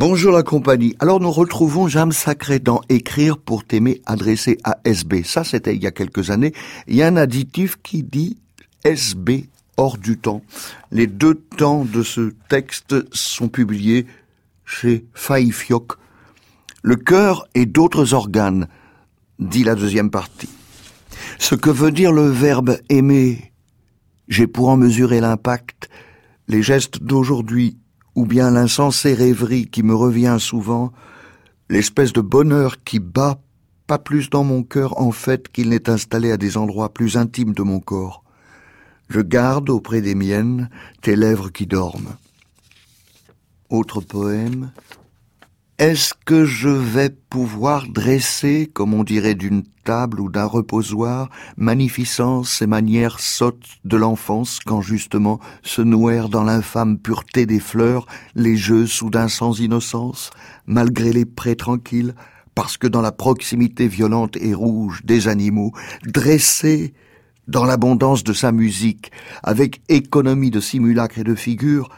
Bonjour la compagnie. Alors nous retrouvons Jam Sacré dans Écrire pour t'aimer adressé à SB. Ça c'était il y a quelques années. Il y a un additif qui dit SB hors du temps. Les deux temps de ce texte sont publiés chez Faïfiok. Le cœur et d'autres organes, dit la deuxième partie. Ce que veut dire le verbe aimer, j'ai pour en mesurer l'impact, les gestes d'aujourd'hui, ou bien l'insensée rêverie qui me revient souvent, l'espèce de bonheur qui bat pas plus dans mon cœur en fait qu'il n'est installé à des endroits plus intimes de mon corps. Je garde auprès des miennes tes lèvres qui dorment. Autre poème, est-ce que je vais pouvoir dresser, comme on dirait d'une table ou d'un reposoir, magnificence et manières sottes de l'enfance quand justement se nouèrent dans l'infâme pureté des fleurs les jeux soudains sans innocence, malgré les prés tranquilles, parce que dans la proximité violente et rouge des animaux, dressés dans l'abondance de sa musique, avec économie de simulacre et de figures,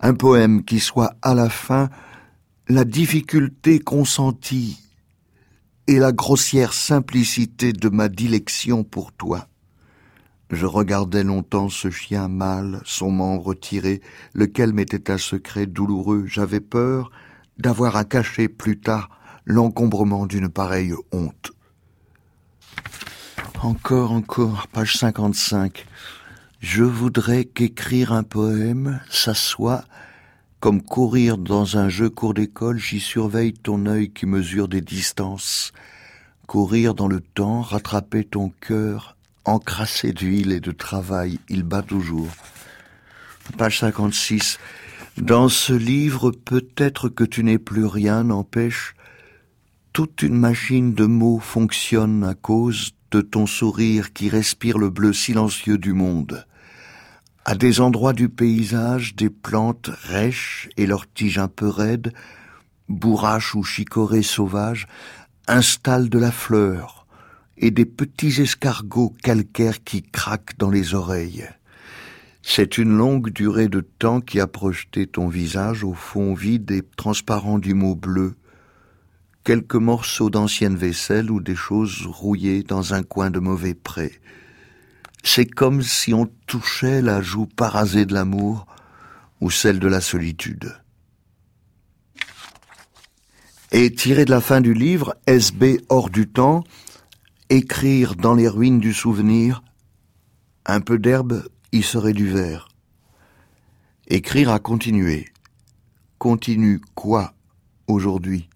un poème qui soit à la fin la difficulté consentie et la grossière simplicité de ma dilection pour toi. Je regardais longtemps ce chien mâle, son membre tiré, lequel m'était un secret douloureux. J'avais peur d'avoir à cacher plus tard l'encombrement d'une pareille honte. Encore, encore, page 55. Je voudrais qu'écrire un poème, ça comme courir dans un jeu cours d'école, j'y surveille ton œil qui mesure des distances. Courir dans le temps, rattraper ton cœur, encrassé d'huile et de travail, il bat toujours. Page 56. Dans ce livre, peut-être que tu n'es plus rien, n'empêche, toute une machine de mots fonctionne à cause de ton sourire qui respire le bleu silencieux du monde. À des endroits du paysage, des plantes rêches et leurs tiges un peu raides, bourraches ou chicorées sauvages, installent de la fleur et des petits escargots calcaires qui craquent dans les oreilles. C'est une longue durée de temps qui a projeté ton visage au fond vide et transparent du mot bleu, quelques morceaux d'ancienne vaisselle ou des choses rouillées dans un coin de mauvais pré. C'est comme si on touchait la joue parasée de l'amour ou celle de la solitude. Et tiré de la fin du livre, SB hors du temps, écrire dans les ruines du souvenir, un peu d'herbe y serait du verre. Écrire à continuer. Continue quoi aujourd'hui?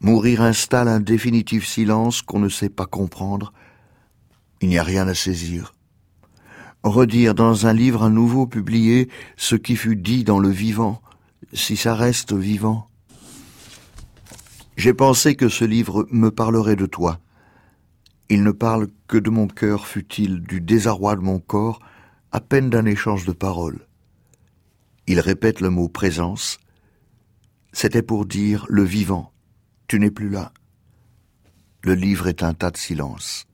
Mourir installe un définitif silence qu'on ne sait pas comprendre, il n'y a rien à saisir. Redire dans un livre à nouveau publié ce qui fut dit dans le vivant, si ça reste vivant. J'ai pensé que ce livre me parlerait de toi. Il ne parle que de mon cœur futile, du désarroi de mon corps, à peine d'un échange de paroles. Il répète le mot présence. C'était pour dire le vivant. Tu n'es plus là. Le livre est un tas de silence.